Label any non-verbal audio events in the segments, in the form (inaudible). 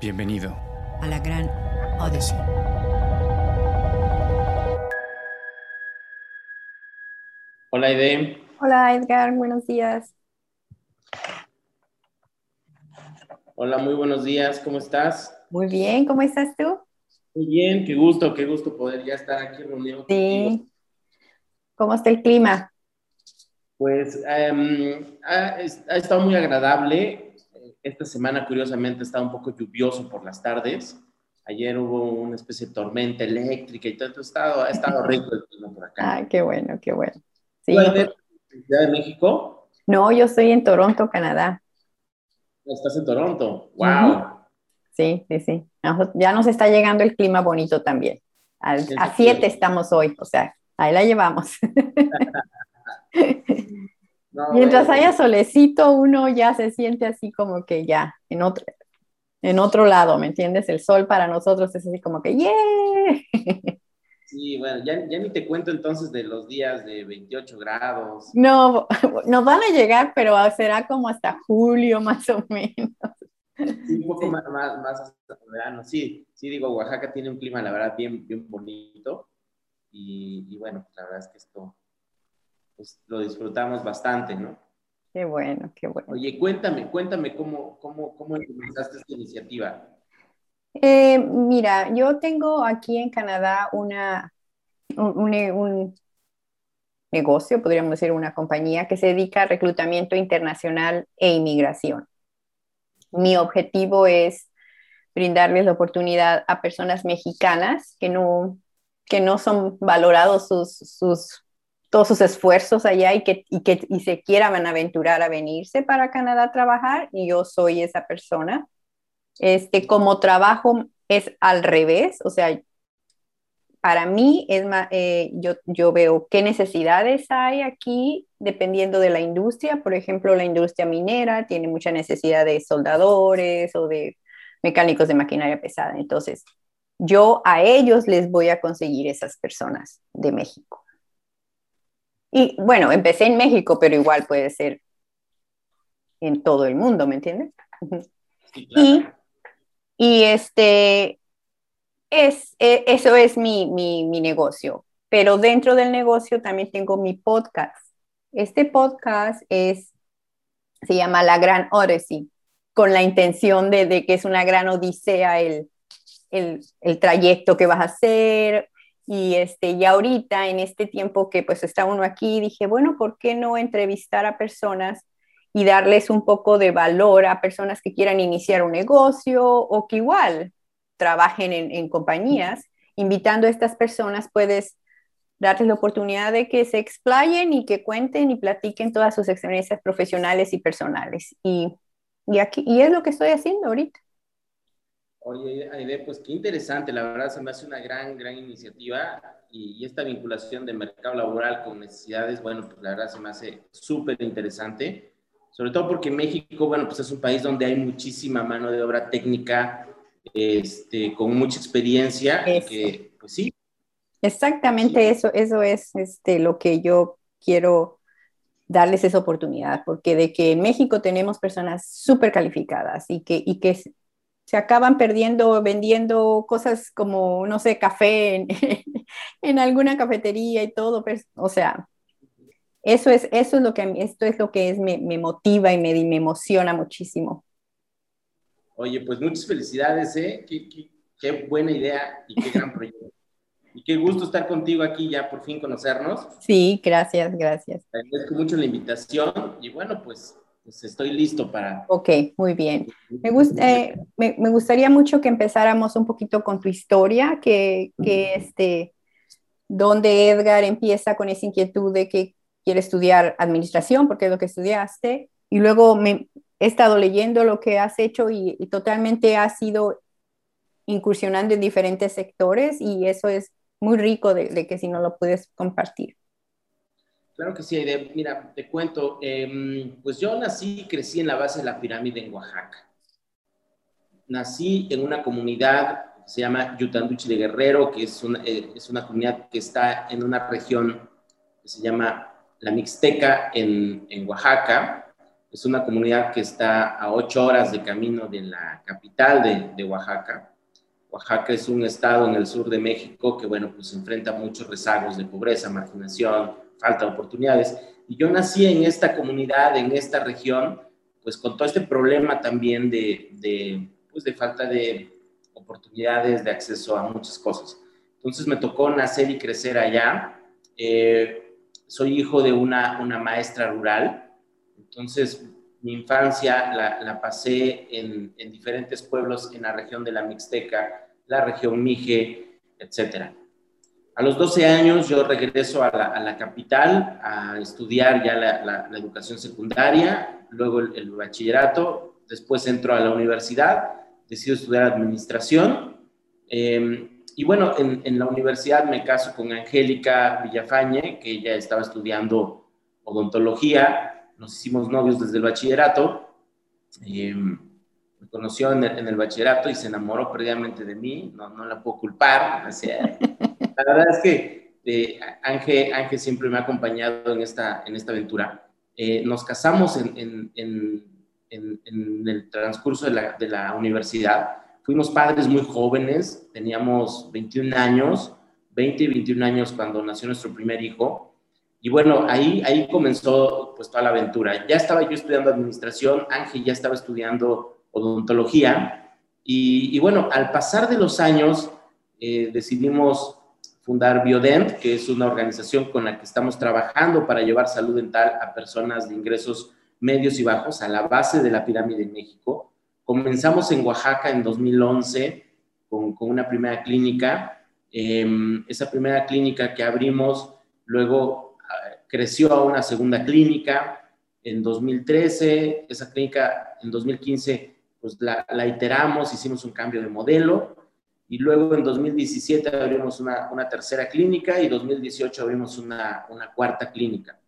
Bienvenido a la gran Odyssey. Hola, Aide. Hola, Edgar. Buenos días. Hola, muy buenos días. ¿Cómo estás? Muy bien. ¿Cómo estás tú? Muy bien. Qué gusto, qué gusto poder ya estar aquí reunido Sí. ¿Cómo está el clima? Pues em, ha, ha estado muy agradable. Esta semana, curiosamente, estado un poco lluvioso por las tardes. Ayer hubo una especie de tormenta eléctrica y todo. Estado, ha estado rico el clima por acá. Ah, qué bueno, qué bueno. Sí. ¿Tú eres de Ciudad de México? No, yo estoy en Toronto, Canadá. Estás en Toronto. ¡Wow! Sí, sí, sí. Nos- Ya nos está llegando el clima bonito también. Al- Sí, a sí, 7 sí. estamos hoy, o sea, ahí la llevamos. (laughs) No, Mientras bueno, haya solecito, uno ya se siente así como que ya en otro, en otro lado, ¿me entiendes? El sol para nosotros es así como que ¡yeah! (laughs) Sí, bueno, ya, ya ni te cuento entonces de los días de 28 grados. No, (laughs) nos van a llegar, pero será como hasta julio más o menos. Sí, un poco Sí. Más, más, más hasta verano. Sí, sí, digo, Oaxaca tiene un clima, la verdad, bien, bien bonito. Y, y bueno, la verdad es que esto pues, lo disfrutamos bastante, ¿no? Qué bueno, qué bueno. Oye, cuéntame, cuéntame cómo, cómo, cómo empezaste esta iniciativa. Eh, mira, yo tengo aquí en Canadá una, un, un- un negocio, podríamos decir una compañía que se dedica a reclutamiento internacional e inmigración. Mi objetivo es brindarles la oportunidad a personas mexicanas que no, que no son valorados sus, sus, todos sus esfuerzos allá y que, y que y se quieran aventurar a venirse para Canadá a trabajar, y yo soy esa persona. Este, como trabajo es al revés, o sea, para mí es más, eh, yo, yo veo qué necesidades hay aquí dependiendo de la industria. Por ejemplo, la industria minera tiene mucha necesidad de soldadores o de mecánicos de maquinaria pesada. Entonces, yo a ellos les voy a conseguir esas personas de México. Y bueno, empecé en México, pero igual puede ser en todo el mundo, ¿me entiendes? Sí, claro. Y, y este, es, e- eso es mi, mi, mi negocio. Pero dentro del negocio también tengo mi podcast. Este podcast es, se llama La Gran Odyssey, con la intención de, de que es una gran odisea el, el, el trayecto que vas a hacer. Y, este, y ahorita, en este tiempo que pues está uno aquí, dije, bueno, ¿por qué no entrevistar a personas y darles un poco de valor a personas que quieran iniciar un negocio o que igual trabajen en, en compañías? Invitando a estas personas puedes darles la oportunidad de que se explayen y que cuenten y platiquen todas sus experiencias profesionales y personales. Y, y, aquí, y es lo que estoy haciendo ahorita. Oye, Aide, pues qué interesante, la verdad se me hace una gran, gran iniciativa y, y esta vinculación de mercado laboral con necesidades, bueno, pues la verdad se me hace súper interesante, sobre todo porque México, bueno, pues es un país donde hay muchísima mano de obra técnica, este, con mucha experiencia, Eso. que, pues sí, Exactamente eso, eso es este, lo que yo quiero darles esa oportunidad, porque de que en México tenemos personas súper calificadas y que, y que se- acaban perdiendo vendiendo cosas como, no sé, café en, (laughs) en alguna cafetería y todo, pues, o sea, eso es, eso es lo que esto es lo que es, me, me motiva y me, me emociona muchísimo. oye, pues muchas felicidades, ¿eh? Qué, qué- qué buena idea y qué gran (laughs) proyecto. Y qué gusto estar contigo aquí ya por fin conocernos. Sí, gracias, gracias. Te agradezco mucho la invitación y bueno, pues, pues estoy listo para... Ok, muy bien. Me, gust- eh, me, me gustaría mucho que empezáramos un poquito con tu historia, que, que este, donde Edgar empieza con esa inquietud de que quiere estudiar administración, porque es lo que estudiaste, y luego me he estado leyendo lo que has hecho y, y totalmente has ido incursionando en diferentes sectores y eso es muy rico de, de que si no lo puedes compartir. Claro que sí, Aide. Mira, te cuento, eh, pues yo nací y crecí en la base de la pirámide en Oaxaca. Nací en una comunidad que se llama Yutanduchi de Guerrero, que es una, eh, es una comunidad que está en una región que se llama la Mixteca en, en Oaxaca. Es una comunidad que está a ocho horas de camino de la capital de, de Oaxaca. Oaxaca es un estado en el sur de México que, bueno, pues enfrenta muchos rezagos de pobreza, marginación, falta de oportunidades. Y yo nací en esta comunidad, en esta región, pues con todo este problema también de, de, pues de falta de oportunidades, de acceso a muchas cosas. Entonces me tocó nacer y crecer allá. Eh, soy hijo de una, una maestra rural, entonces mi infancia la, la pasé en, en, diferentes pueblos en la región de la Mixteca, la región Mije, etcétera. A los 12 años yo regreso a la, a la capital a estudiar ya la, la, educación secundaria, luego el, el, bachillerato, después entro a la universidad, decido estudiar administración. Eh, y bueno, en, en, la universidad me caso con Angélica Villafañe, que ella estaba estudiando odontología. Nos hicimos novios desde el bachillerato. Eh, me conoció en el, en el, bachillerato y se enamoró perdidamente de mí. No, no la puedo culpar. Sea, la verdad es que eh, Ángel, Ángel, siempre me ha acompañado en esta, en esta aventura. Eh, nos casamos en, en, en, el transcurso de la, de la universidad Fuimos padres muy jóvenes, teníamos 21 años, 20 y 21 años cuando nació nuestro primer hijo. Y bueno, ahí, ahí comenzó pues toda la aventura. Ya estaba yo estudiando administración, Ángel ya estaba estudiando odontología. Y, y bueno, al pasar de los años eh, decidimos fundar Biodent, que es una organización con la que estamos trabajando para llevar salud dental a personas de ingresos medios y bajos a la base de la pirámide en México. Comenzamos en Oaxaca en 2011 con, con una primera clínica. Eh, esa primera clínica que abrimos luego uh, creció a una segunda clínica en 2013. Esa clínica en 2015 pues la, la, iteramos, hicimos un cambio de modelo y luego en 2017 abrimos una, una tercera clínica y 2018 abrimos una, una cuarta clínica.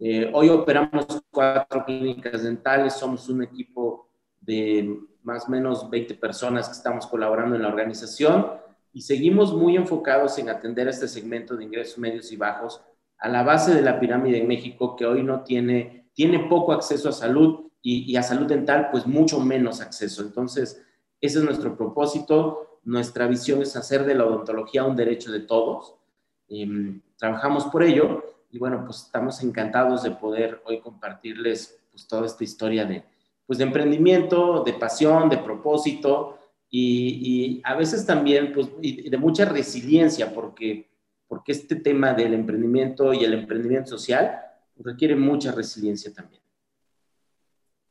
Eh, hoy operamos cuatro clínicas dentales, somos un equipo de más o menos 20 personas que estamos colaborando en la organización y seguimos muy enfocados en atender este segmento de ingresos medios y bajos a la base de la pirámide en México que hoy no tiene, tiene poco acceso a salud y, y a salud dental, pues mucho menos acceso. Entonces, ese es nuestro propósito. Nuestra visión es hacer de la odontología un derecho de todos. Eh, trabajamos por ello y bueno, pues estamos encantados de poder hoy compartirles pues toda esta historia de, pues emprendimiento, de pasión, de propósito y, a veces también pues de mucha resiliencia porque, porque este tema del emprendimiento y el emprendimiento social requiere mucha resiliencia también.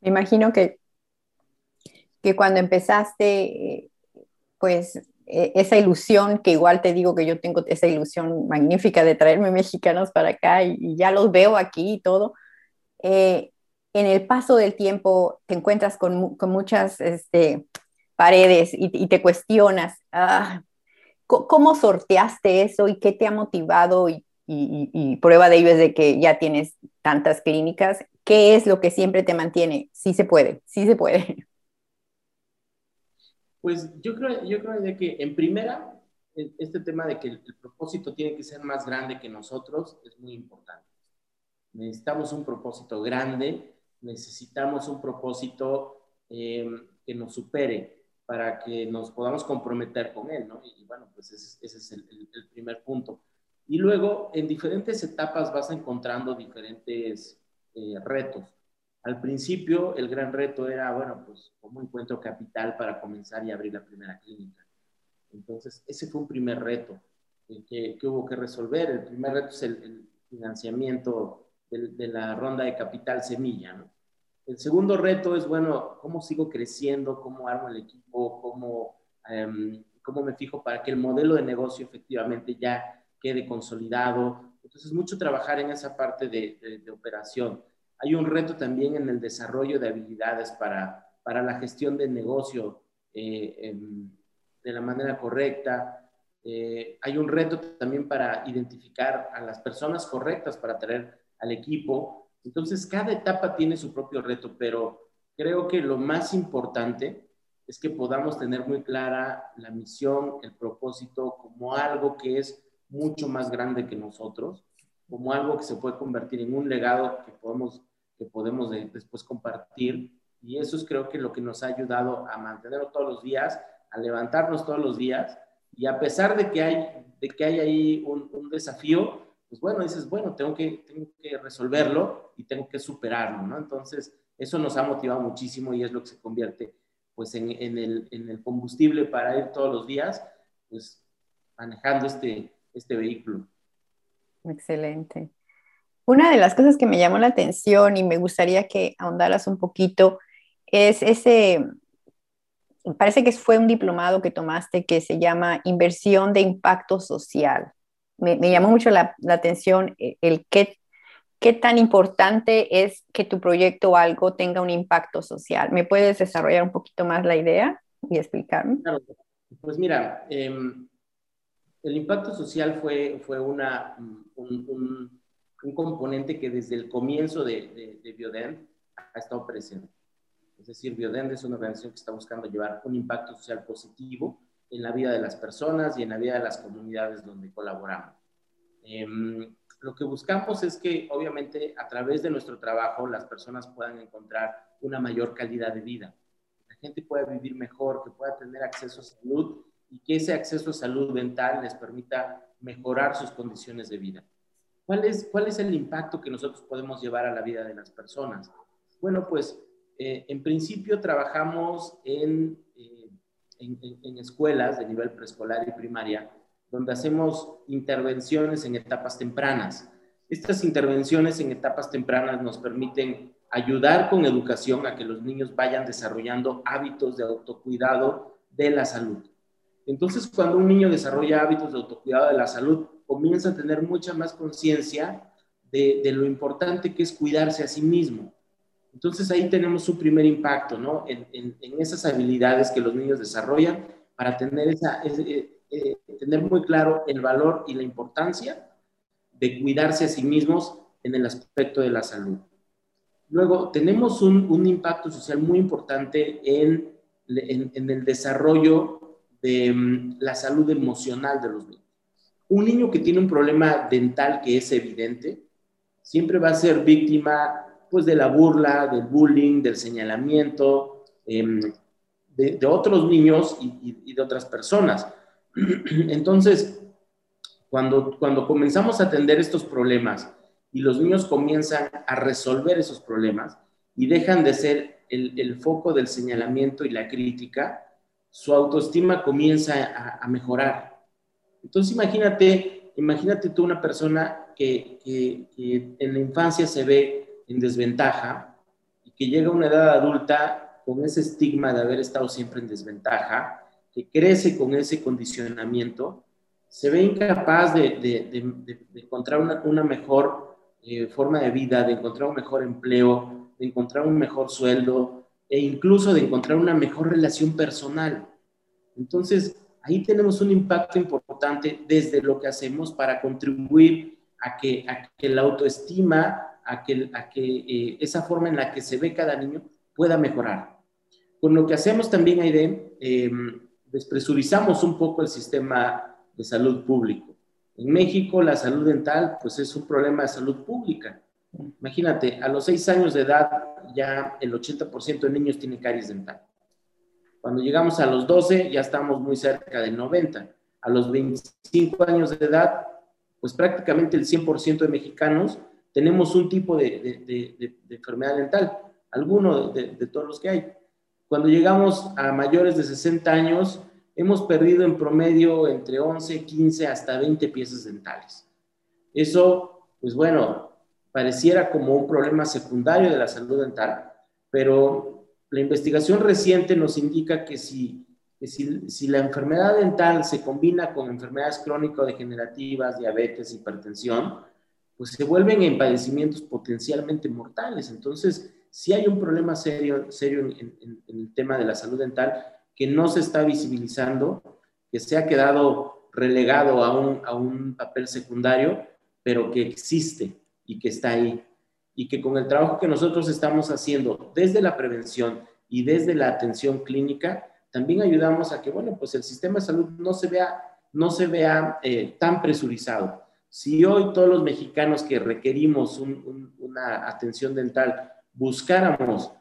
Me imagino que, que cuando empezaste, pues e, esa ilusión, que igual te digo que yo tengo esa ilusión magnífica de traerme (laughs) mexicanos para acá y, ya los veo aquí y todo, eh, en el paso del tiempo te encuentras con, con muchas este, paredes y, te cuestionas, ah, ¿cómo sorteaste eso y qué te ha motivado? Y, prueba de ello es de que ya tienes tantas clínicas. ¿Qué es lo que siempre te mantiene? Sí se puede, sí se puede. Pues yo creo, yo creo de que en primera, este tema de que el, el propósito tiene que ser más grande que nosotros es muy importante. Necesitamos un propósito grande necesitamos un propósito eh, que nos supere para que nos podamos comprometer con él, ¿no? Y, bueno, pues ese, ese es el, el, el, primer punto. Y luego, en diferentes etapas vas encontrando diferentes eh, retos. Al principio, el gran reto era, bueno, pues, ¿cómo encuentro capital para comenzar y abrir la primera clínica? Entonces, ese fue un primer reto que, que hubo que resolver. El primer reto es el, financiamiento de, la ronda de capital semilla. El segundo reto es, bueno, ¿cómo sigo creciendo? ¿Cómo armo el equipo? ¿Cómo, um, cómo me fijo para que el modelo de negocio efectivamente ya quede consolidado? Entonces, mucho trabajar en esa parte de operación. Hay un reto también en el desarrollo de habilidades para, para la gestión del negocio eh, en, de la manera correcta. Eh, hay un reto también para identificar a las personas correctas para traer al equipo entonces, cada etapa tiene su propio reto, pero creo que lo más importante es que podamos tener muy clara la misión, el propósito como algo que es mucho más grande que nosotros, como algo que se puede convertir en un legado que podemos, que podemos después compartir. Y eso es creo que lo que nos ha ayudado a mantenerlo todos los días, a levantarnos todos los días. Y a pesar de que hay, de que hay ahí un, un desafío, pues bueno, dices, bueno, tengo que, tengo que resolverlo y tengo que superarlo, ¿no? Entonces, eso nos ha motivado muchísimo y es lo que se convierte pues en, en, el, en el, combustible para ir todos los días, pues manejando este, este vehículo. Excelente. Una de las cosas que me llamó la atención y me gustaría que ahondaras un poquito es ese, parece que fue un diplomado que tomaste que se llama Inversión de Impacto Social me, llamó mucho la, atención eh, el qué, qué tan importante es que tu proyecto o algo tenga un impacto social. ¿Me puedes desarrollar un poquito más la idea y explicarme? Claro. Pues mira, em, el impacto social fue, fue una, un, un, componente que desde el comienzo de, de, Biodent ha estado presente. Es decir, Biodent es una organización que está buscando llevar un impacto social positivo en la vida de las personas y en la vida de las comunidades donde colaboramos. Em, lo que buscamos es que, obviamente, a través de nuestro trabajo, las personas puedan encontrar una mayor calidad de vida. La gente pueda vivir mejor, que pueda tener acceso a salud y que ese acceso a salud mental les permita mejorar sus condiciones de vida. ¿Cuál es, cuál es el impacto que nosotros podemos llevar a la vida de las personas? Bueno, pues eh, en principio trabajamos en en, escuelas de nivel preescolar y primaria, donde hacemos intervenciones en etapas tempranas. Estas intervenciones en etapas tempranas nos permiten ayudar con educación a que los niños vayan desarrollando hábitos de autocuidado de la salud. Entonces, cuando un niño desarrolla hábitos de autocuidado de la salud, comienza a tener mucha más conciencia de, de, lo importante que es cuidarse a sí mismo. Entonces ahí tenemos su primer impacto, ¿no? En, esas habilidades que los niños desarrollan para tener, esa, eh, eh, tener muy claro el valor y la importancia de cuidarse a sí mismos en el aspecto de la salud. Luego, tenemos un, impacto social muy importante en, en, el desarrollo de mm, la salud emocional de los niños. Un niño que tiene un problema dental que es evidente, siempre va a ser víctima pues de la burla, del bullying, del señalamiento em, de, otros niños y, de otras personas. (clears throat) Entonces, cuando, cuando comenzamos a atender estos problemas y los niños comienzan a resolver esos problemas y dejan de ser el, foco del señalamiento y la crítica, su autoestima comienza a, mejorar. Entonces, imagínate, imagínate tú una persona que, que en la infancia se ve en desventaja y que llega a una edad adulta con ese estigma de haber estado siempre en desventaja, que crece con ese condicionamiento, se ve incapaz de, encontrar una, mejor eh, forma de vida, de encontrar un mejor empleo, de encontrar un mejor sueldo e incluso de encontrar una mejor relación personal. Entonces, ahí tenemos un impacto importante desde lo que hacemos para contribuir a que, a que la autoestima a que, a que eh, esa forma en la que se ve cada niño pueda mejorar. Con lo que hacemos también, Aide, eh, despresurizamos un poco el sistema de salud público. En México la salud dental pues es un problema de salud pública. Imagínate, a los 6 años de edad ya el 80% de niños tiene caries dental. Cuando llegamos a los 12 ya estamos muy cerca del 90. A los 25 años de edad, pues prácticamente el 100% de mexicanos tenemos un tipo de, enfermedad dental, alguno de, todos los que hay. Cuando llegamos a mayores de 60 años, hemos perdido en promedio entre 11, 15 hasta 20 piezas dentales. Eso, pues bueno, pareciera como un problema secundario de la salud dental, pero la investigación reciente nos indica que si, si, la enfermedad dental se combina con enfermedades crónico-degenerativas, diabetes, hipertensión, pues se vuelven en padecimientos potencialmente mortales. Entonces, si hay un problema serio, serio en, el tema de la salud dental que no se está visibilizando, que se ha quedado relegado a un, a un papel secundario, pero que existe y que está ahí. Y que con el trabajo que nosotros estamos haciendo desde la prevención y desde la atención clínica, también ayudamos a que, bueno, pues el sistema de salud no se vea, no se vea eh, tan presurizado Si hoy todos los mexicanos que requerimos una atención dental buscáramos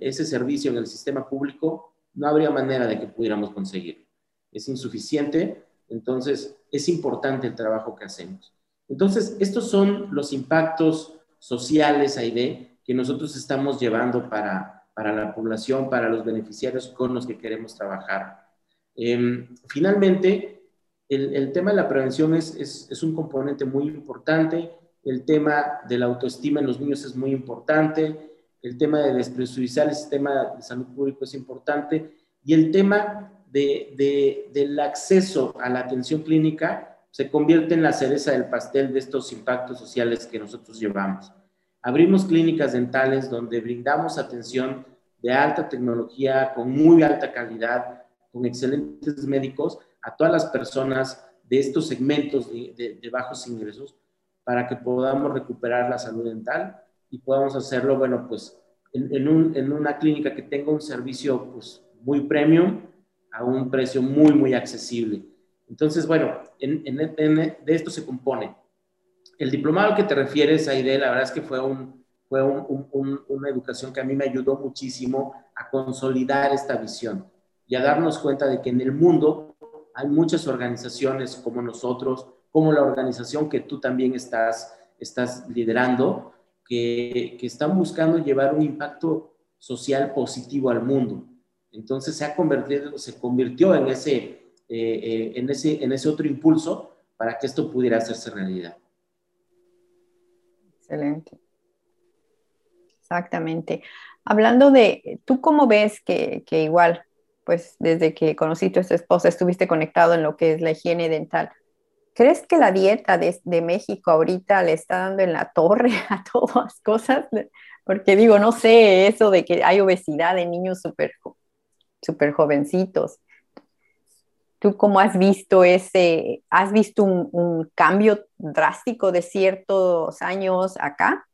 ese servicio en el sistema público, no habría manera de que pudiéramos conseguirlo. Es insuficiente, entonces es importante el trabajo que hacemos. Entonces, estos son los impactos sociales, Aide, que nosotros estamos llevando para, para la población, para los beneficiarios con los que queremos trabajar. Em, finalmente, el, tema de la prevención es, es, un componente muy importante, el tema de la autoestima en los niños es muy importante, el tema de despresurizar el sistema de salud público es importante. Y el tema de, de, del acceso a la atención clínica se convierte en la cereza del pastel de estos impactos sociales que nosotros llevamos. Abrimos clínicas dentales donde brindamos atención de alta tecnología, con muy alta calidad, con excelentes médicos a todas las personas de estos segmentos de, bajos ingresos para que podamos recuperar la salud dental y podamos hacerlo, bueno, pues en, en, una clínica que tenga un servicio pues, muy premium a un precio muy, muy accesible. Entonces, bueno, en, de esto se compone. El diplomado que te refieres, Aide, la verdad es que fue, un, fue un, una educación que a mí me ayudó muchísimo a consolidar esta visión y a darnos cuenta de que en el mundo hay muchas organizaciones como nosotros, como la organización que tú también estás, liderando, que, están buscando llevar un impacto social positivo al mundo. Entonces se ha convertido, se convirtió en ese, eh, en ese, en ese otro impulso para que esto pudiera hacerse realidad. Excelente. Exactamente. Hablando de, ¿tú cómo ves que, que igual, pues desde que conociste a tu esposa, estuviste conectado en lo que es la higiene dental? ¿Crees que la dieta de, México ahorita le está dando en la torre (laughs) a todas las cosas? Porque digo, no sé, eso de que hay obesidad en niños súper super jovencitos. ¿Tú cómo has visto ese, has visto un, cambio drástico de ciertos años acá?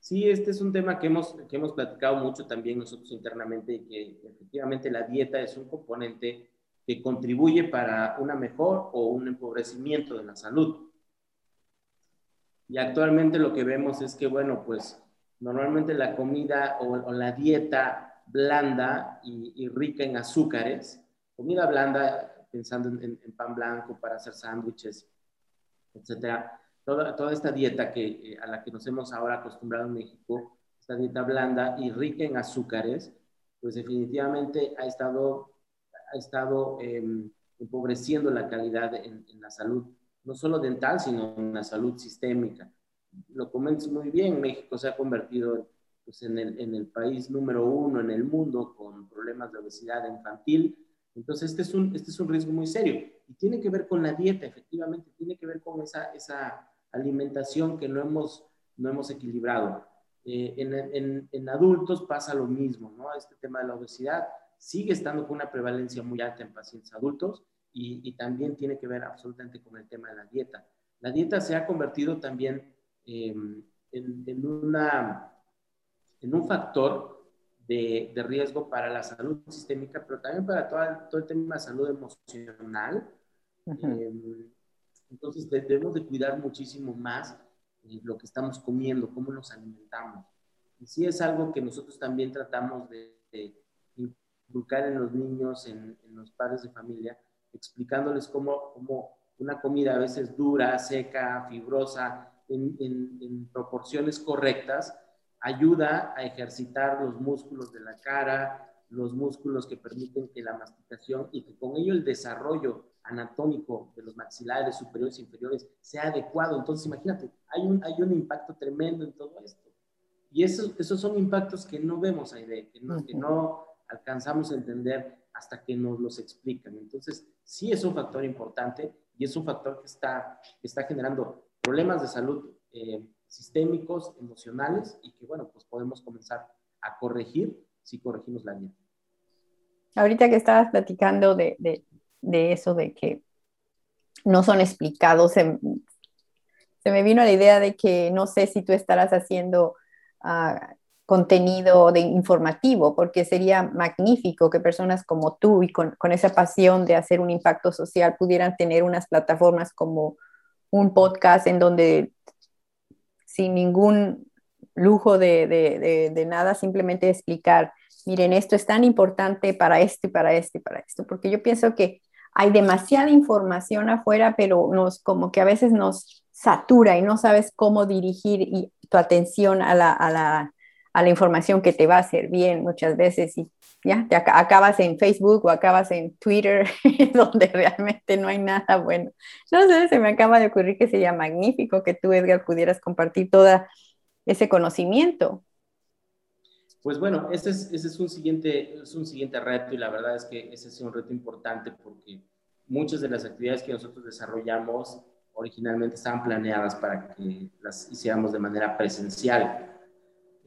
Sí, este es un tema que hemos, que hemos platicado mucho también nosotros internamente y que efectivamente la dieta es un componente que contribuye para una mejor o un empobrecimiento de la salud. Y actualmente lo que vemos es que, bueno, pues normalmente la comida o, la dieta blanda y, rica en azúcares, comida blanda, pensando en, pan blanco para hacer sándwiches, etcétera, toda, esta dieta que, eh, a la que nos hemos ahora acostumbrado en México, esta dieta blanda y rica en azúcares, pues definitivamente ha estado ha estado em, empobreciendo la calidad en, la salud, no solo dental, sino en la salud sistémica. Lo comentas muy bien, México se ha convertido pues, en, el, en el país número uno en el mundo con problemas de obesidad infantil. Entonces, este es, un, este es un riesgo muy serio y tiene que ver con la dieta, efectivamente, tiene que ver con esa, esa alimentación que no hemos, no hemos equilibrado. Eh, en, en, en, adultos pasa lo mismo, ¿no? Este tema de la obesidad sigue estando con una prevalencia muy alta en pacientes adultos y, también tiene que ver absolutamente con el tema de la dieta. La dieta se ha convertido también em, en, una, en un factor de, riesgo para la salud sistémica, pero también para todo, el tema de salud emocional. Em, entonces debemos de cuidar muchísimo más eh, lo que estamos comiendo, cómo nos alimentamos. Y sí es algo que nosotros también tratamos de educar en los niños, en, los padres de familia, explicándoles cómo, cómo, una comida a veces dura, seca, fibrosa, en, en, proporciones correctas, ayuda a ejercitar los músculos de la cara, los músculos que permiten que la masticación y que con ello el desarrollo anatómico de los maxilares superiores e inferiores sea adecuado. Entonces, imagínate, hay un, hay un impacto tremendo en todo esto. Y esos, esos son impactos que no vemos, Aide, que no, que no alcanzamos a entender hasta que nos los explican. Entonces, sí es un factor importante y es un factor que está, está generando problemas de salud eh, sistémicos, emocionales y que, bueno, pues podemos comenzar a corregir si corregimos la dieta. Ahorita que estabas platicando de, de, de eso, de que no son explicados, se, se, me vino la idea de que no sé si tú estarás haciendo uh, contenido de informativo, porque sería magnífico que personas como tú y con, con, esa pasión de hacer un impacto social pudieran tener unas plataformas como un podcast en donde sin ningún lujo de, de, nada, simplemente explicar, miren, esto es tan importante para esto y para esto y para esto, porque yo pienso que hay demasiada información afuera, pero nos como que a veces nos satura y no sabes cómo dirigir y, tu atención a la, a, la, a la, información que te va a hacer bien muchas veces y ya te acabas en Facebook o acabas en Twitter (laughs) donde realmente no hay nada bueno. No sé, se me acaba de ocurrir que sería magnífico que tú, Edgar, pudieras compartir todo ese conocimiento. Pues bueno, ese es, ese es, un siguiente, es un siguiente reto y la verdad es que ese es un reto importante porque muchas de las actividades que nosotros desarrollamos originalmente estaban planeadas para que las hiciéramos de manera presencial.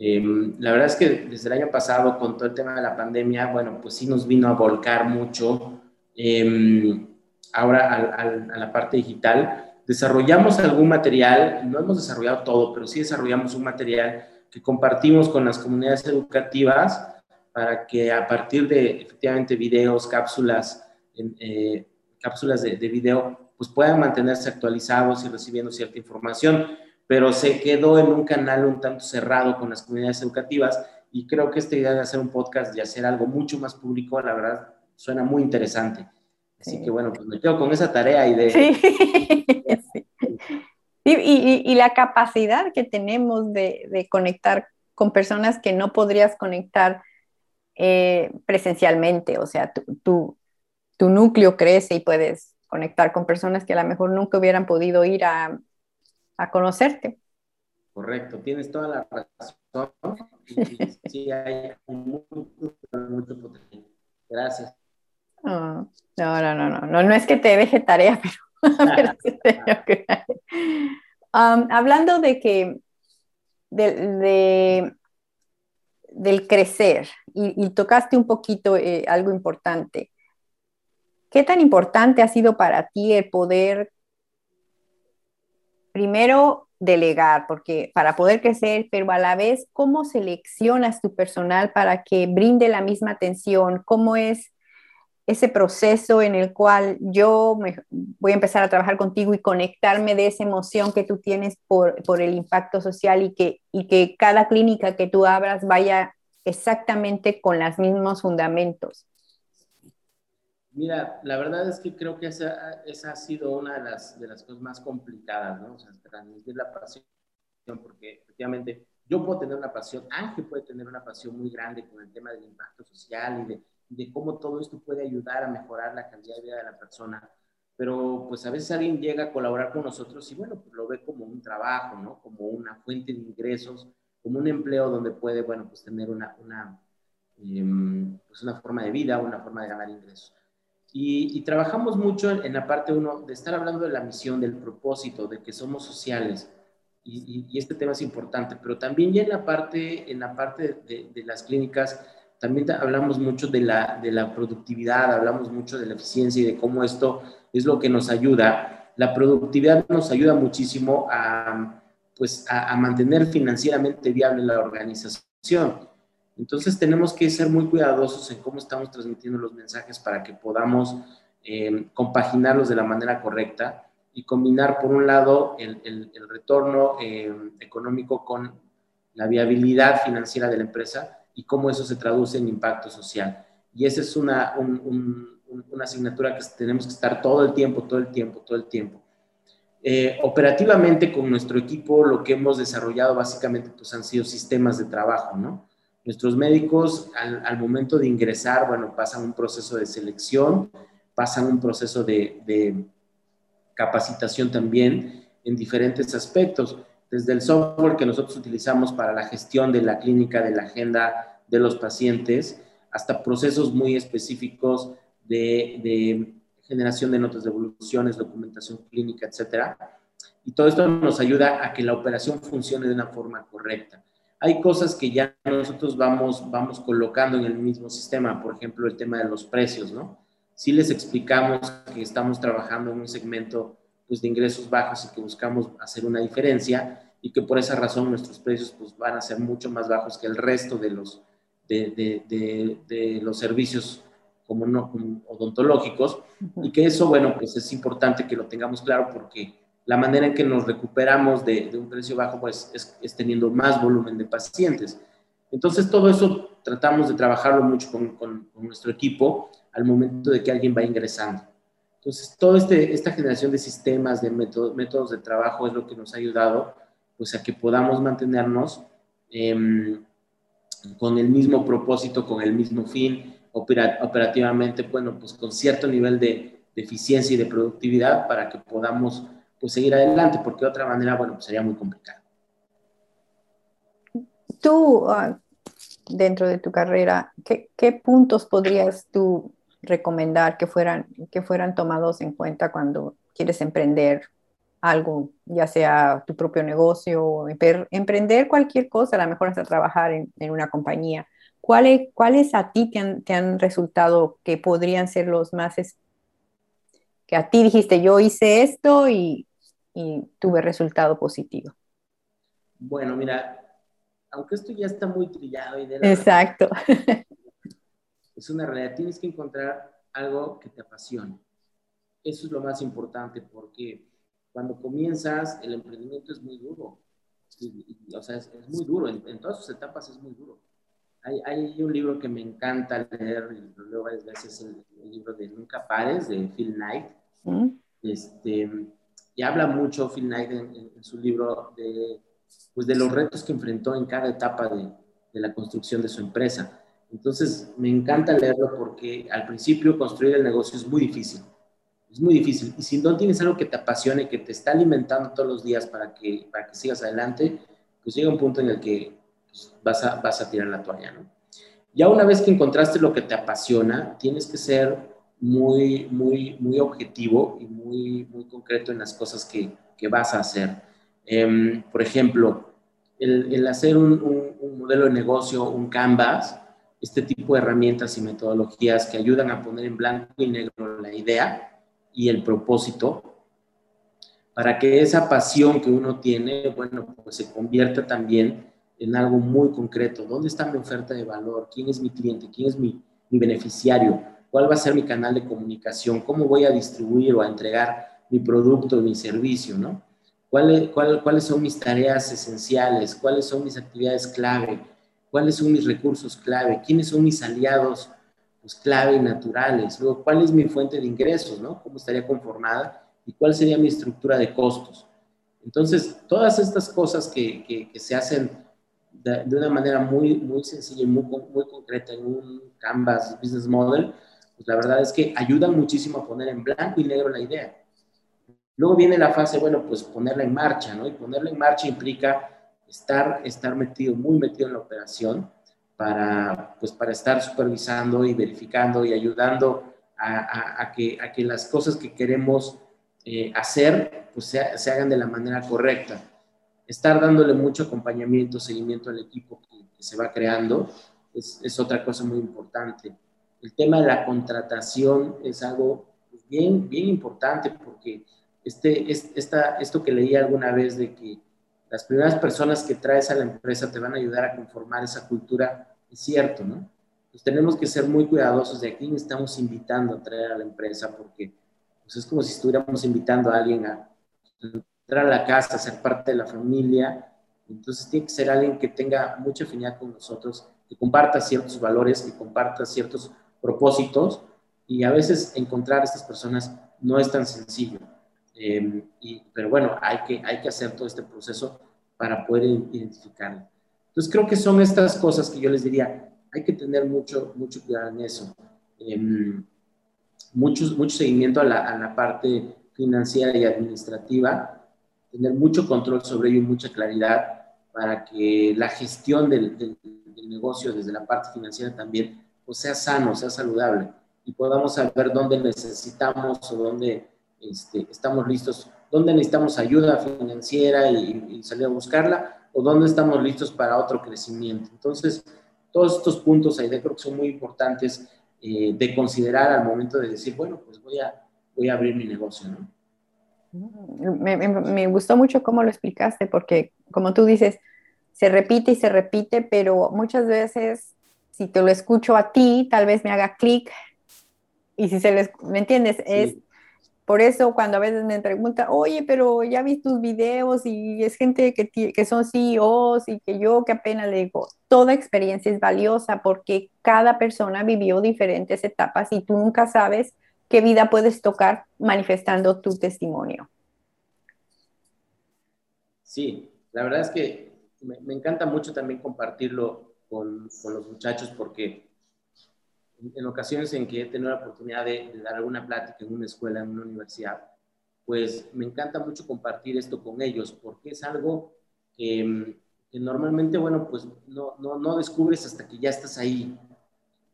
Em, la verdad es que desde el año pasado, con todo el tema de la pandemia, bueno, pues sí nos vino a volcar mucho eh, ahora a, la parte digital. Desarrollamos algún material, no hemos desarrollado todo, pero sí desarrollamos un material que compartimos con las comunidades educativas para que a partir de efectivamente videos, cápsulas, eh, cápsulas de, de video, pues puedan mantenerse actualizados y recibiendo cierta información, pero se quedó en un canal un tanto cerrado con las comunidades educativas y creo que esta idea de hacer un podcast y hacer algo mucho más público, la verdad, suena muy interesante. Así que bueno, pues me quedo con esa tarea y de... Sí. (laughs) Y, y, y, la capacidad que tenemos de, de, conectar con personas que no podrías conectar eh, presencialmente, o sea, tu, tu, tu núcleo crece y puedes conectar con personas que a lo mejor nunca hubieran podido ir a, a conocerte. Correcto, tienes toda la razón. (laughs) Sí, hay mucho, mucho potencial. Gracias. no, no, no, no, no, no es que te deje tarea, (laughs) pero, um, (laughs) hablando de que de, de, del crecer y, y, tocaste un poquito eh, algo importante. ¿Qué tan importante ha sido para ti el poder, primero, delegar, porque para poder crecer, pero a la vez, ¿cómo seleccionas tu personal para que brinde la misma atención? ¿Cómo es ese proceso en el cual yo voy a empezar a trabajar contigo y conectarme de esa emoción que tú tienes por, por el impacto social y que, y que cada clínica que tú abras vaya exactamente con los mismos fundamentos? Mira, la verdad es que creo que esa, ha sido una de las, de las cosas más complicadas, ¿no? O sea, transmitir la pasión, porque efectivamente yo puedo tener una pasión, Ángel puede tener una pasión muy grande con el tema del impacto social y de, de cómo todo esto puede ayudar a mejorar la calidad de vida de la persona, pero pues a veces alguien llega a colaborar con nosotros y bueno, pues lo ve como un trabajo, ¿no? Como una fuente de ingresos, como un empleo donde puede, bueno, pues tener una, una, em, pues una forma de vida, una forma de ganar ingresos. Y, trabajamos mucho en, la parte uno de estar hablando de la misión, del propósito, de que somos sociales. Y, este tema es importante, pero también ya en la parte, en la parte de, las clínicas, también hablamos mucho de la, de la productividad, hablamos mucho de la eficiencia y de cómo esto es lo que nos ayuda. La productividad nos ayuda muchísimo a, pues, a mantener financieramente viable la organización. Entonces tenemos que ser muy cuidadosos en cómo estamos transmitiendo los mensajes para que podamos eh, compaginarlos de la manera correcta y combinar, por un lado, el, retorno eh, económico con la viabilidad financiera de la empresa y cómo eso se traduce en impacto social. Y esa es una, una asignatura que tenemos que estar todo el tiempo, todo el tiempo, todo el tiempo. Eh, operativamente con nuestro equipo lo que hemos desarrollado básicamente pues han sido sistemas de trabajo, ¿no? Nuestros médicos al, momento de ingresar, bueno, pasan un proceso de selección, pasan un proceso de, capacitación también en diferentes aspectos, desde el software que nosotros utilizamos para la gestión de la clínica, de la agenda de los pacientes, hasta procesos muy específicos de, de generación de notas de evoluciones, documentación clínica, etcétera. Y todo esto nos ayuda a que la operación funcione de una forma correcta. Hay cosas que ya nosotros vamos, vamos colocando en el mismo sistema, por ejemplo, el tema de los precios, ¿no? Si les explicamos que estamos trabajando en un segmento pues, de ingresos bajos y que buscamos hacer una diferencia, y que por esa razón nuestros precios pues, van a ser mucho más bajos que el resto de los, de, de, los servicios como no odontológicos y que eso, bueno, pues es importante que lo tengamos claro porque la manera en que nos recuperamos de, un precio bajo pues es, es, teniendo más volumen de pacientes. Entonces todo eso tratamos de trabajarlo mucho con, con, nuestro equipo al momento de que alguien va ingresando. Entonces toda este, esta generación de sistemas, de métodos, métodos de trabajo es lo que nos ha ayudado pues a que podamos mantenernos em, con el mismo propósito, con el mismo fin, operativamente, bueno, pues con cierto nivel de, eficiencia y de productividad para que podamos pues seguir adelante, porque de otra manera, bueno, pues sería muy complicado. Tú, ah, dentro de tu carrera, ¿qué, ¿qué, puntos podrías tú recomendar que fueran, que fueran tomados en cuenta cuando quieres emprender algo, ya sea tu propio negocio o emprender cualquier cosa, a lo mejor hasta trabajar en, en una compañía? ¿Cuáles, ¿Cuáles a ti te han, te han, resultado que podrían ser los más, que a ti dijiste, yo hice esto y, y tuve resultado positivo? Bueno, mira, aunque esto ya está muy trillado y de Exacto. es una realidad, tienes que encontrar algo que te apasione. Eso es lo más importante porque cuando comienzas, el emprendimiento es muy duro. o sea, es, muy duro, en, todas sus etapas es muy duro. Hay, hay, un libro que me encanta leer, y lo leo varias veces, el, el libro de Nunca Pares, de Phil Knight. ¿Mm? Este, y habla mucho Phil Knight en, su libro de, pues de los retos que enfrentó en cada etapa de, de la construcción de su empresa. Entonces, me encanta leerlo porque al principio construir el negocio es muy difícil. Es muy difícil. Y si no tienes algo que te apasione, que te está alimentando todos los días para que, para que sigas adelante, pues llega un punto en el que pues, vas, a, vas a tirar la toalla, ¿no? Ya una vez que encontraste lo que te apasiona, tienes que ser muy, muy, muy objetivo y muy, muy concreto en las cosas que, que vas a hacer. Em, por ejemplo, el, el hacer un, un, un, modelo de negocio, un canvas, este tipo de herramientas y metodologías que ayudan a poner en blanco y negro la idea y el propósito, para que esa pasión que uno tiene, bueno, pues se convierta también en algo muy concreto. ¿Dónde está mi oferta de valor? ¿Quién es mi cliente? ¿Quién es mi, mi beneficiario? ¿Cuál va a ser mi canal de comunicación? ¿Cómo voy a distribuir o a entregar mi producto, mi servicio? ¿no? ¿Cuáles, cuál, ¿Cuáles son mis tareas esenciales? ¿Cuáles son mis actividades clave? ¿Cuáles son mis recursos clave? ¿Quiénes son mis aliados pues, clave y naturales? Luego, ¿cuál es mi fuente de ingresos? ¿no? ¿Cómo estaría conformada? ¿Y cuál sería mi estructura de costos? Entonces, todas estas cosas que, que, se hacen de, de, una manera muy, muy sencilla y muy, muy concreta en un Canvas Business Model, pues la verdad es que ayudan muchísimo a poner en blanco y negro la idea. Luego viene la fase, bueno, pues ponerla en marcha, ¿no? Y ponerla en marcha implica estar, estar metido, muy metido en la operación para, pues para estar supervisando y verificando y ayudando a, a, que, a que las cosas que queremos eh, hacer, pues se, se, hagan de la manera correcta. Estar dándole mucho acompañamiento, seguimiento al equipo que, que se va creando es, es otra cosa muy importante el tema de la contratación es algo pues, bien, bien importante porque este, esta, esto que leí alguna vez de que las primeras personas que traes a la empresa te van a ayudar a conformar esa cultura, es cierto, ¿no? Pues tenemos que ser muy cuidadosos de a quién estamos invitando a traer a la empresa porque pues es como si estuviéramos invitando a alguien a entrar a la casa, a ser parte de la familia. Entonces tiene que ser alguien que tenga mucha afinidad con nosotros, que comparta ciertos valores, que comparta ciertos propósitos y a veces encontrar a estas personas no es tan sencillo. Em, y, pero bueno, hay que, hay que hacer todo este proceso para poder identificarlo. Entonces creo que son estas cosas que yo les diría, hay que tener mucho, mucho cuidado en eso. Eh, mucho, mucho seguimiento a la, a la, parte financiera y administrativa, tener mucho control sobre ello y mucha claridad para que la gestión del negocio desde la parte financiera también pues, sea sano, sea saludable y podamos saber dónde necesitamos o dónde este, estamos listos, dónde necesitamos ayuda financiera y, salir a buscarla o dónde estamos listos para otro crecimiento. Entonces, todos estos puntos ahí creo que son muy importantes eh, de considerar al momento de decir, bueno, pues voy a, abrir mi negocio, ¿no? Me, gustó mucho cómo lo explicaste, porque como tú dices, se repite y se repite, pero muchas veces si te lo escucho a ti, tal vez me haga clic. Y si se les, ¿me entiendes? Es por eso cuando a veces me preguntan, oye, pero ya vi tus videos y es gente que, que son CEOs y que yo que apenas le digo, toda experiencia es valiosa porque cada persona vivió diferentes etapas y tú nunca sabes qué vida puedes tocar manifestando tu testimonio. Sí, la verdad es que me, me encanta mucho también compartirlo con, los muchachos porque en ocasiones en que he tenido la oportunidad de, dar alguna plática en una escuela, en una universidad, pues me encanta mucho compartir esto con ellos, porque es algo que, normalmente, bueno, pues no, no, descubres hasta que ya estás ahí.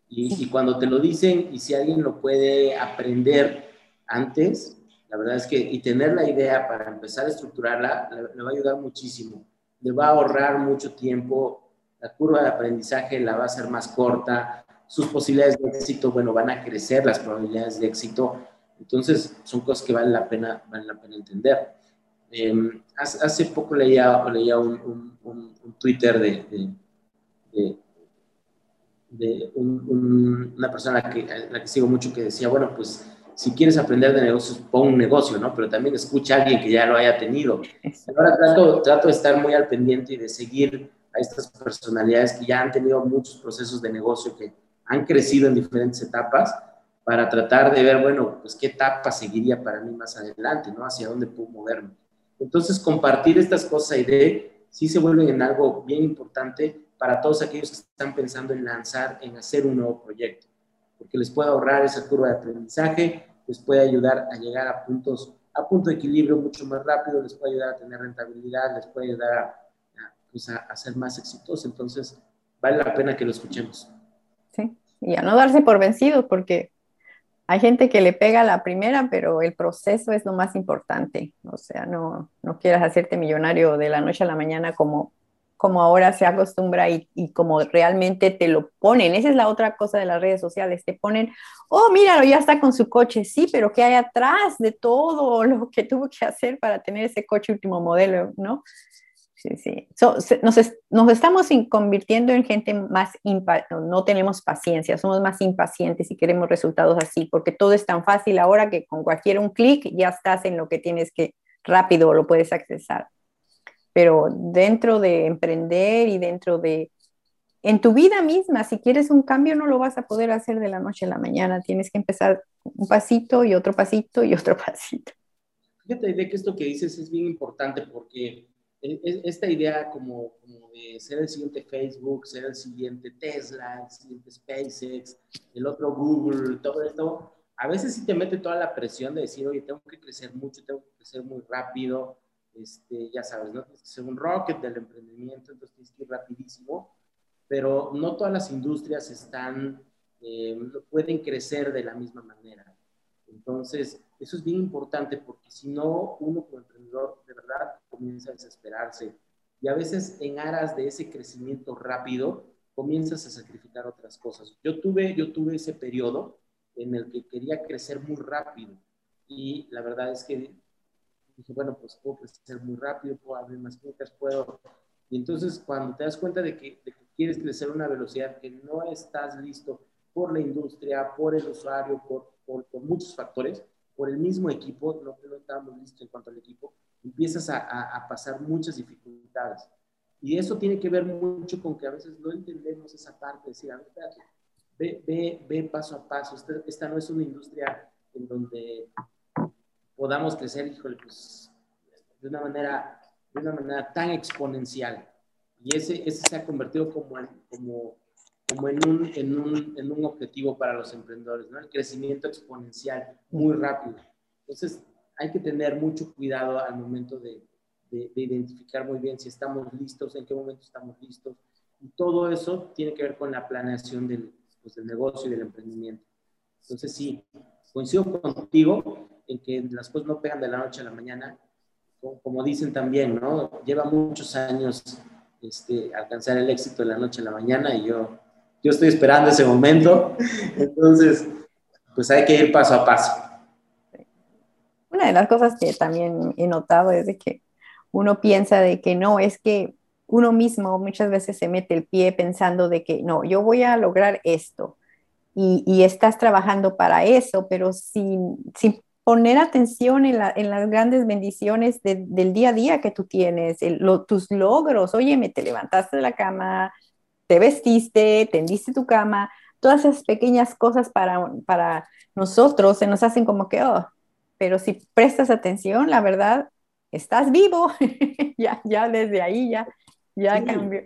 Y, cuando te lo dicen, y si alguien lo puede aprender antes, la verdad es que, y tener la idea para empezar a estructurarla, le va a ayudar muchísimo. Le va a ahorrar mucho tiempo, la curva de aprendizaje la va a hacer más corta, sus posibilidades de éxito, bueno, van a crecer las probabilidades de éxito. Entonces, son cosas que vale la pena, vale la pena entender. Em, hace, poco leía, leía un, un, Twitter de, de, de, una persona a la que sigo mucho que decía, bueno, pues si quieres aprender de negocios, pon un negocio, ¿no? Pero también escucha a alguien que ya lo haya tenido. Ahora trato, trato de estar muy al pendiente y de seguir a estas personalidades que ya han tenido muchos procesos de negocio que han crecido en diferentes etapas para tratar de ver, bueno, pues qué etapa seguiría para mí más adelante, ¿no? Hacia dónde puedo moverme. Entonces, compartir estas cosas y de sí se vuelven en algo bien importante para todos aquellos que están pensando en lanzar, en hacer un nuevo proyecto, porque les puede ahorrar esa curva de aprendizaje, les puede ayudar a llegar a puntos, a punto de equilibrio mucho más rápido, les puede ayudar a tener rentabilidad, les puede ayudar a, pues a ser más exitosos. Entonces, vale la pena que lo escuchemos y a no darse por vencidos, porque hay gente que le pega la primera, pero el proceso es lo más importante. O sea, no, no quieras hacerte millonario de la noche a la mañana como, como ahora se acostumbra y, y, como realmente te lo ponen. Esa es la otra cosa de las redes sociales. Te ponen, oh, míralo, ya está con su coche. Sí, pero ¿qué hay atrás de todo lo que tuvo que hacer para tener ese coche último modelo? ¿no? Sí, sí. nos, nos, estamos convirtiendo en gente más, no tenemos paciencia, somos más impacientes y queremos resultados así, porque todo es tan fácil ahora que con cualquier un clic ya estás en lo que tienes que rápido lo puedes accesar. Pero dentro de emprender y dentro de, en tu vida misma, si quieres un cambio, no lo vas a poder hacer de la noche a la mañana. Tienes que empezar un pasito y otro pasito y otro (laughs) pasito. Fíjate de que esto que dices es bien importante porque esta idea como, de ser el siguiente Facebook, ser el siguiente Tesla, el siguiente SpaceX, el otro Google, todo esto, a veces sí te mete toda la presión de decir, oye, tengo que crecer mucho, tengo que crecer muy rápido, este, ya sabes, ¿no? Tienes que ser un rocket del emprendimiento, entonces tienes que ir rapidísimo, pero no todas las industrias están, eh, pueden crecer de la misma manera. Entonces, eso es bien importante porque si no, uno como emprendedor de verdad comienza a desesperarse. Y a veces en aras de ese crecimiento rápido comienzas a sacrificar otras cosas. Yo tuve, yo tuve ese periodo en el que quería crecer muy rápido. Y la verdad es que dije, bueno, pues puedo crecer muy rápido, puedo abrir más cosas, puedo... Y entonces cuando te das cuenta de que, de que quieres crecer a una velocidad que no estás listo por la industria, por el usuario, por, por, por muchos factores, por el mismo equipo, no, no estábamos listos en cuanto al equipo, empiezas a, a, pasar muchas dificultades. Y eso tiene que ver mucho con que a veces no entendemos esa parte, de decir, a ver, ve, ve, ve paso a paso. Esta, esta, no es una industria en donde podamos crecer, híjole, pues, de una manera, de una manera tan exponencial. Y ese, ese se ha convertido como, como como en un, en un, en un objetivo para los emprendedores, ¿no? El crecimiento exponencial muy rápido. Entonces, hay que tener mucho cuidado al momento de, de, identificar muy bien si estamos listos, en qué momento estamos listos. Y todo eso tiene que ver con la planeación del, pues, del negocio y del emprendimiento. Entonces, sí, coincido contigo en que las cosas no pegan de la noche a la mañana. Como dicen también, ¿no? Lleva muchos años este, alcanzar el éxito de la noche a la mañana y yo yo estoy esperando ese momento. Entonces, pues hay que ir paso a paso. una de las cosas que también he notado es que uno piensa de que no, es que uno mismo muchas veces se mete el pie pensando de que no, yo voy a lograr esto y, estás trabajando para eso, pero sin, sin poner atención en, las grandes bendiciones del día a día que tú tienes, tus logros, oye, me te levantaste de la cama, te vestiste, tendiste tu cama, todas esas pequeñas cosas para, para nosotros se nos hacen como que, oh, pero si prestas atención, la verdad, estás vivo, (laughs) ya, ya desde ahí ya, ya cambió.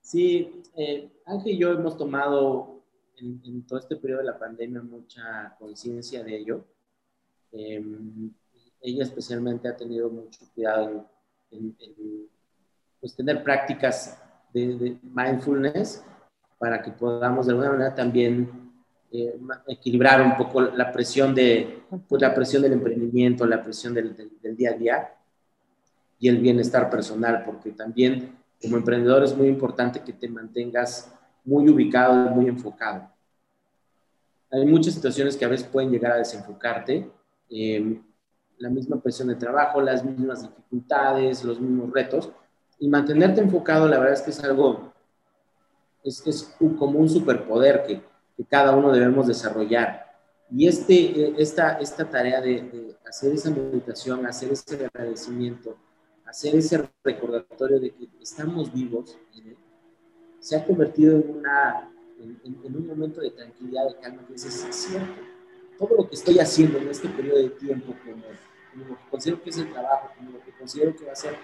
Sí, eh, Ángel y yo hemos tomado en, todo este periodo de la pandemia mucha conciencia de ello. Em, ella especialmente ha tenido mucho cuidado en, pues, tener prácticas de, mindfulness para que podamos de alguna manera también eh, equilibrar un poco la presión, de, pues, la presión del emprendimiento, la presión del, del, día a día y el bienestar personal, porque también como emprendedor es muy importante que te mantengas muy ubicado muy enfocado. Hay muchas situaciones que a veces pueden llegar a desenfocarte, eh, la misma presión de trabajo, las mismas dificultades, los mismos retos, y mantenerte enfocado, la verdad es que es algo, es, es como un superpoder que, que, cada uno debemos desarrollar. Y este, esta, esta tarea de, hacer esa meditación, hacer ese agradecimiento, hacer ese recordatorio de que estamos vivos, se ha convertido en, una, en, un momento de tranquilidad, de calma, que es cierto. Todo lo que estoy haciendo en este periodo de tiempo, como, como lo que considero que es el trabajo, como lo que considero que va a ser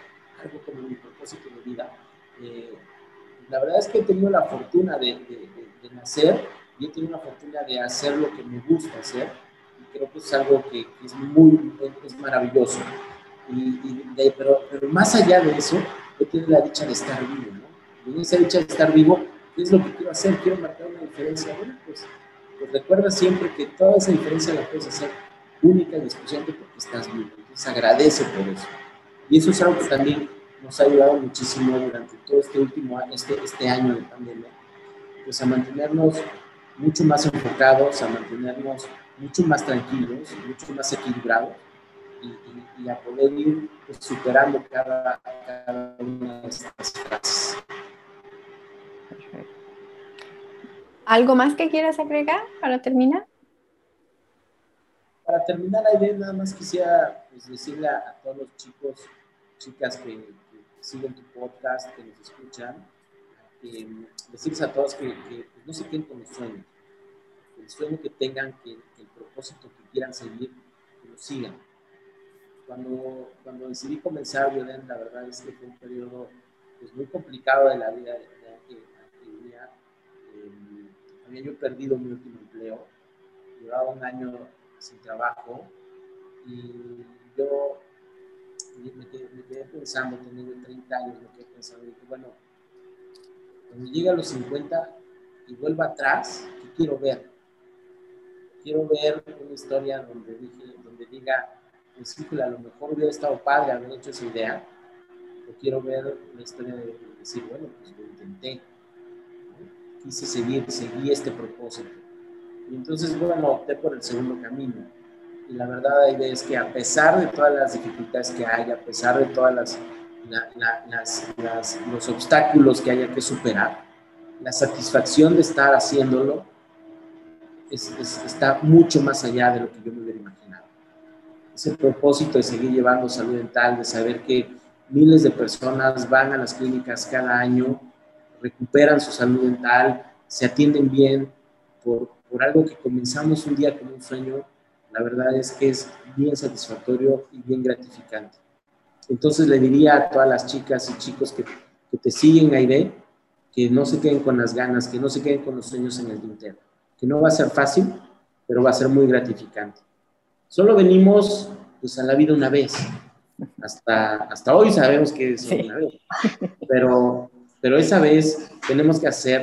algo como mi propósito de vida. Eh, la verdad es que he tenido la fortuna de, de, nacer y he tenido la fortuna de hacer lo que me gusta hacer y creo que es algo que, es muy, es maravilloso. Y, pero, pero, más allá de eso, he tenido la dicha de estar vivo, ¿no? Y en esa dicha de estar vivo, ¿qué es lo que quiero hacer? Quiero marcar una diferencia. Bueno, pues, pues recuerda siempre que toda esa diferencia la puedes hacer única y exclusivamente porque estás vivo. Entonces agradece por eso. Y eso es algo que también nos ha ayudado muchísimo durante todo este último año, este, este año de pandemia, pues a mantenernos mucho más enfocados, a mantenernos mucho más tranquilos, mucho más equilibrados y, a poder ir pues, superando cada, cada, una de estas fases. ¿Algo más que quieras agregar para terminar? Para terminar, Aide, nada más quisiera pues, decirle a todos los chicos chicas que, siguen tu podcast, que nos escuchan, eh, decirles a todos que, pues, no se queden con los sueños, el sueño que tengan, que, el propósito que quieran seguir, que lo sigan. Cuando, cuando decidí comenzar Violen, la verdad es que fue un periodo pues, muy complicado de la vida de, de, eh, había yo perdido mi último empleo, llevaba un año sin trabajo y yo me, quedé, pensando, teniendo 30 años, me quedé pensando, dije, bueno, cuando llegue a los 50 y vuelva atrás, ¿qué quiero ver? Quiero ver una historia donde, dije, donde diga, pues a lo mejor hubiera estado padre haber hecho esa idea, o quiero ver una historia de, decir, bueno, pues lo intenté, quise seguir, seguí este propósito. Y entonces, bueno, opté por el segundo camino la verdad es que a pesar de todas las dificultades que hay, a pesar de todas los obstáculos que haya que superar, la satisfacción de estar haciéndolo está mucho más allá de lo que yo me hubiera imaginado. Ese propósito de seguir llevando salud dental, de saber que miles de personas van a las clínicas cada año, recuperan su salud dental, se atienden bien por, por algo que comenzamos un día como un sueño la verdad es que es bien satisfactorio y bien gratificante. Entonces le diría a todas las chicas y chicos que, que te siguen, Aide, que no se queden con las ganas, que no se queden con los sueños en el tintero, que no va a ser fácil, pero va a ser muy gratificante. Solo venimos pues, a la vida una vez. Hasta, hasta hoy sabemos que es una vez. Pero, pero esa vez tenemos que hacer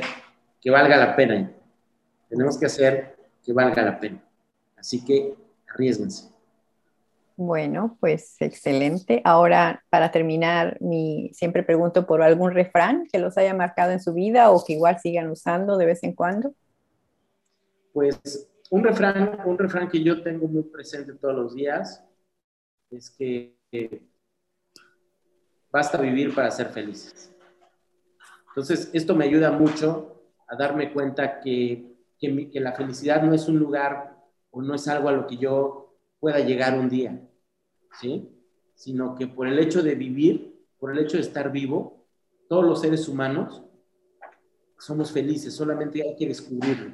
que valga la pena. Tenemos que hacer que valga la pena. Así que arriesguense. Bueno, pues excelente. Ahora, para terminar, mi, siempre pregunto por algún refrán que los haya marcado en su vida o que igual sigan usando de vez en cuando. Pues un refrán, un refrán que yo tengo muy presente todos los días es que basta vivir para ser felices. Entonces, esto me ayuda mucho a darme cuenta que, que, que la felicidad no es un lugar o no es algo a lo que yo pueda llegar un día, ¿sí? Sino que por el hecho de vivir, por el hecho de estar vivo, todos los seres humanos somos felices, solamente hay que descubrirlo.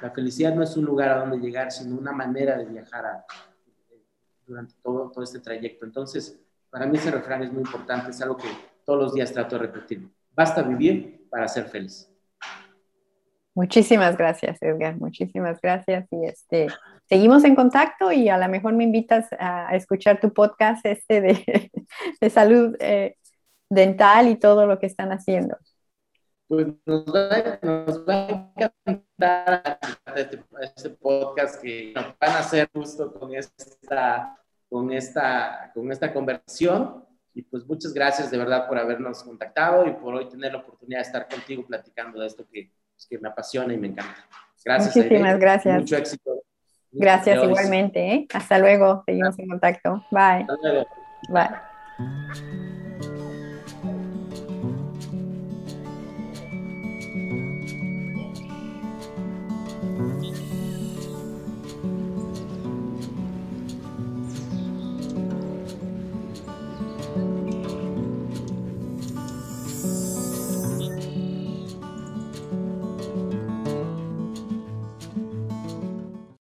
La felicidad no es un lugar a donde llegar, sino una manera de viajar durante todo, todo este trayecto. Entonces, para mí ese refrán es muy importante, es algo que todos los días trato de repetir. Basta vivir para ser feliz. Muchísimas gracias, Edgar. Muchísimas gracias. Y este, seguimos en contacto y a lo mejor me invitas a, escuchar tu podcast este (laughs) de, salud eh, dental y todo lo que están haciendo. Pues nos va, nos va a encantar este, este, podcast que nos van a hacer justo con esta, con, esta, con esta conversación. Y pues muchas gracias de verdad por habernos contactado y por hoy tener la oportunidad de estar contigo platicando de esto que, pues, que me apasiona y me encanta. Gracias. Muchísimas gracias. Mucho éxito. Gracias igualmente. ¿eh? Hasta luego. Seguimos en contacto. Bye. Hasta luego. Bye.